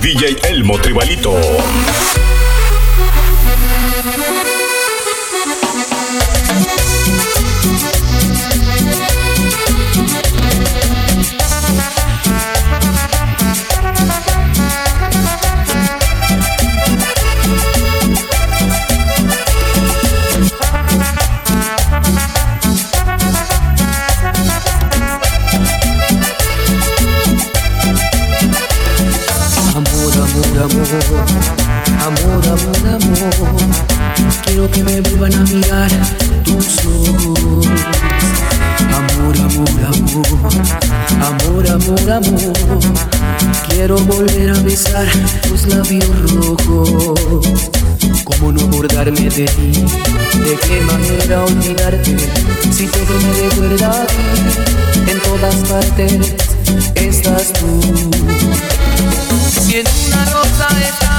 DJ Elmo Tribalito. A mirar tus ojos. Amor, amor, amor, amor, amor, amor. Quiero volver a besar tus labios rojos. ¿Cómo no acordarme de ti? ¿De qué manera olvidarte? Si todo me recuerda a ti, en todas partes estás tú. Si en una rosa estás,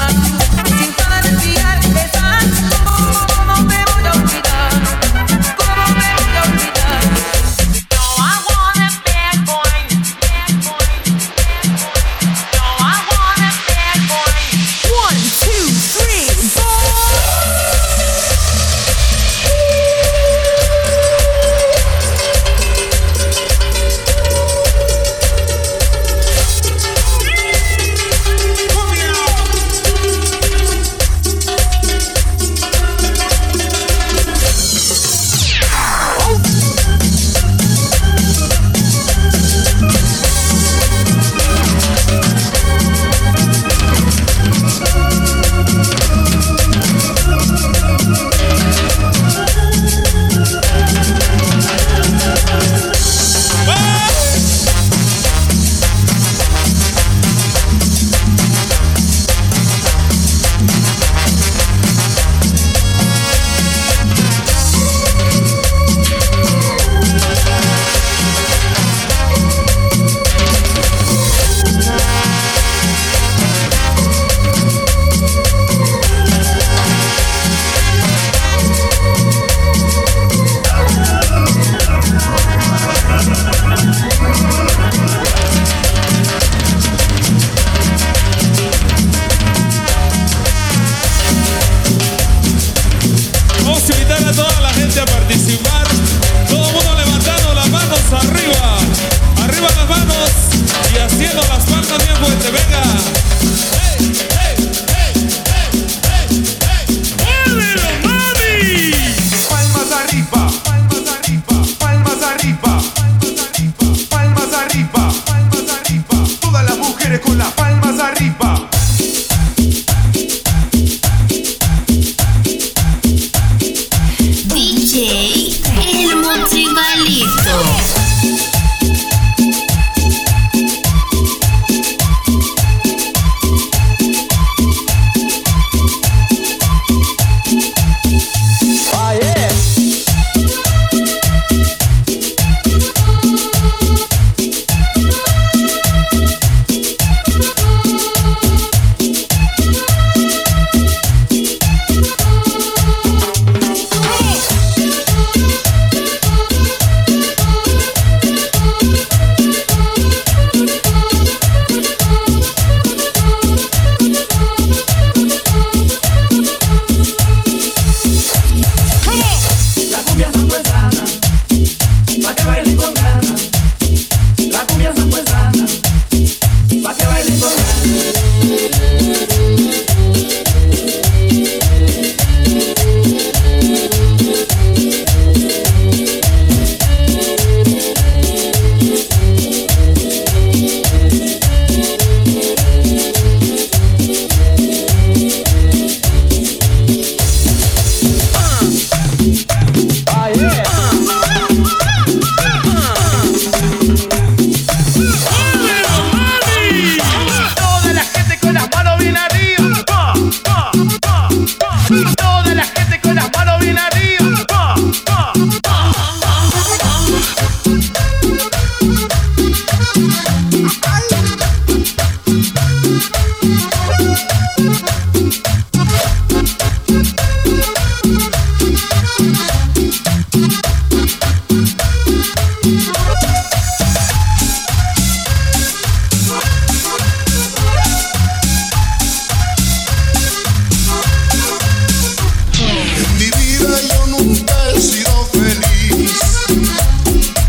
con las palmas arriba.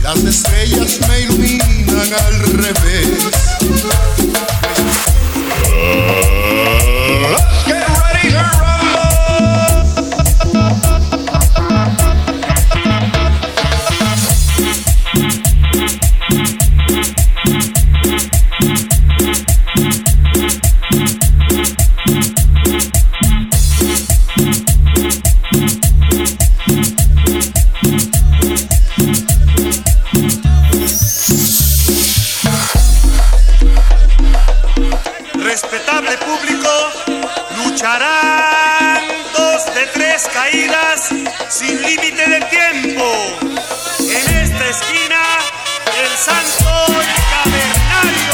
Las estrellas me iluminan al revés. Caídas sin límite de tiempo. En esta esquina, el santo cavernario.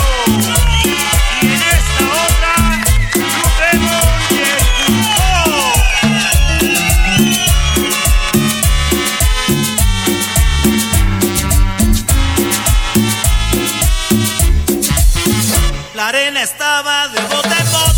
Y en esta otra, Blue Demon y el. La arena estaba de bote en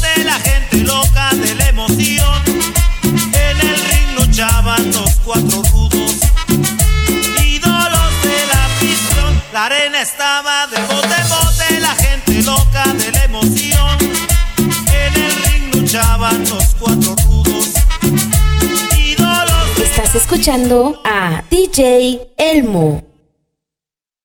escuchando a DJ Elmo.